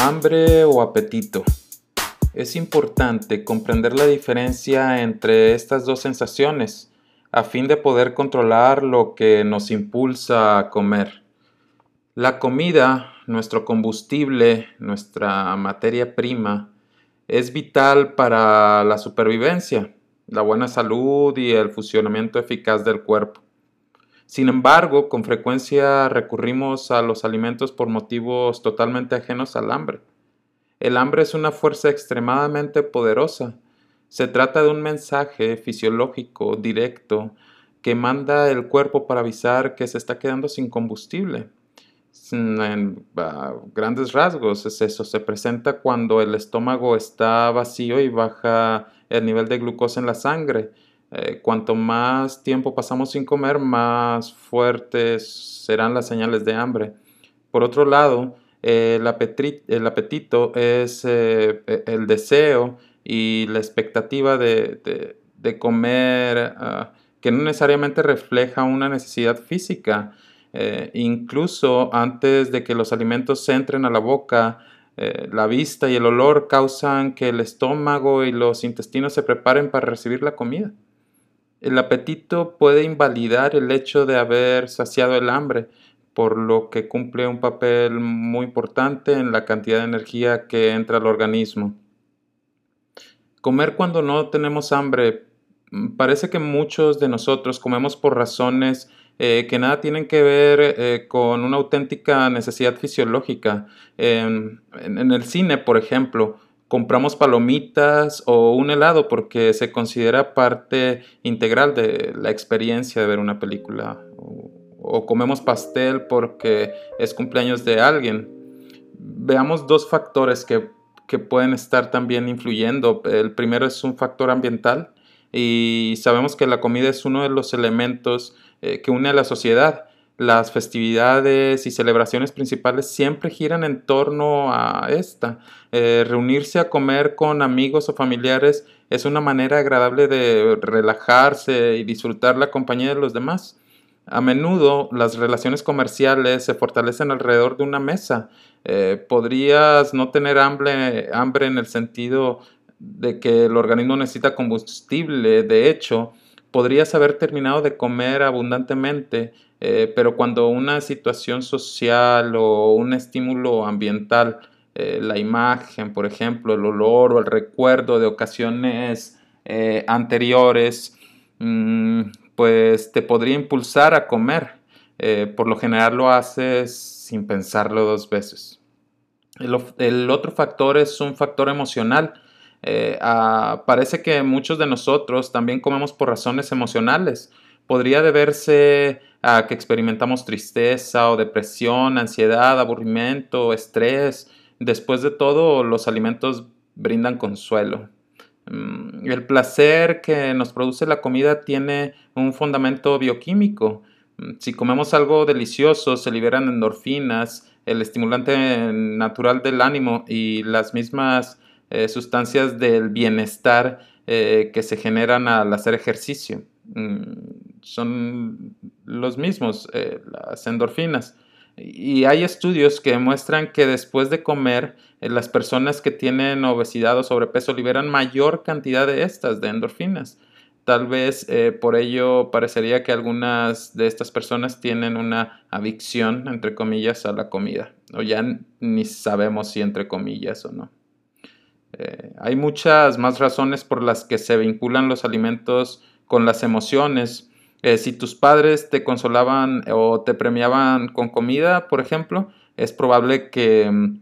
Hambre o apetito. Es importante comprender la diferencia entre estas dos sensaciones a fin de poder controlar lo que nos impulsa a comer. La comida, nuestro combustible, nuestra materia prima, es vital para la supervivencia, la buena salud y el funcionamiento eficaz del cuerpo. Sin embargo, con frecuencia recurrimos a los alimentos por motivos totalmente ajenos al hambre. El hambre es una fuerza extremadamente poderosa. Se trata de un mensaje fisiológico directo que manda el cuerpo para avisar que se está quedando sin combustible. En grandes rasgos es eso, se presenta cuando el estómago está vacío y baja el nivel de glucosa en la sangre eh, cuanto más tiempo pasamos sin comer, más fuertes serán las señales de hambre. Por otro lado, el, apetito es eh, e, el deseo y la expectativa de, comer ah, que no necesariamente refleja una necesidad física. Eh, incluso antes de que los alimentos entren a la boca, la vista y el olor causan que el estómago y los intestinos se preparen para recibir la comida. El apetito puede invalidar el hecho de haber saciado el hambre, por lo que cumple un papel muy importante en la cantidad de energía que entra al organismo. Comer cuando no tenemos hambre. Mm, parece que muchos de nosotros comemos por razones eh, que nada tienen que ver eh, con una auténtica necesidad fisiológica. en el cine, por ejemplo, compramos palomitas o un helado porque se considera parte integral de la experiencia de ver una película. O, comemos pastel porque es cumpleaños de alguien. Veamos dos factores que, pueden estar también influyendo. El primero es un factor ambiental y sabemos que la comida es uno de los elementos eh, que une a la sociedad las festividades y celebraciones principales siempre giran en torno a esta. Eh, reunirse a comer con amigos o familiares es una manera agradable de relajarse y disfrutar la compañía de los demás. A menudo las relaciones comerciales se fortalecen alrededor de una mesa. Eh, podrías no tener hambre, hambre en el sentido de que el organismo necesita combustible. De hecho, podrías haber terminado de comer abundantemente eh, pero cuando una situación social o un estímulo ambiental, eh, la imagen, por ejemplo, el olor o el recuerdo de ocasiones eh, anteriores, mm, pues te podría impulsar a comer. por lo general lo haces sin pensarlo dos veces. El, otro factor es un factor emocional. Ah, parece que muchos de nosotros también comemos por razones emocionales. Podría deberse a que experimentamos tristeza o depresión, ansiedad, aburrimiento, estrés. Después de todo, los alimentos brindan consuelo. Mm, el placer que nos produce la comida tiene un fundamento bioquímico. Mm, si comemos algo delicioso, se liberan endorfinas, el estimulante natural del ánimo y las mismas eh, sustancias del bienestar eh, que se generan al hacer ejercicio. Mm, son los mismos, eh, las endorfinas. Y hay estudios que muestran que después de comer, las personas que tienen obesidad o sobrepeso liberan mayor cantidad de estas, de endorfinas. Tal vez por ello parecería que algunas de estas personas tienen una adicción, entre comillas, a la comida. O ya ni sabemos si entre comillas o no. Hay muchas más razones por las que se vinculan los alimentos con las emociones eh, si tus padres te consolaban o te premiaban con comida, por ejemplo, es probable que mm,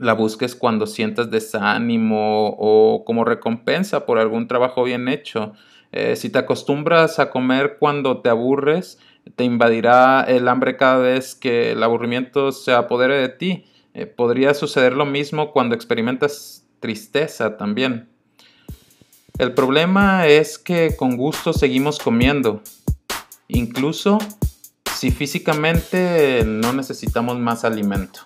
la busques cuando sientas desánimo o como recompensa por algún trabajo bien hecho. Eh, si te acostumbras a comer cuando te aburres, te invadirá el hambre cada vez que el aburrimiento se apodere de ti. Eh, podría suceder lo mismo cuando experimentas tristeza también. El problema es que con gusto seguimos comiendo incluso si físicamente no necesitamos más alimento.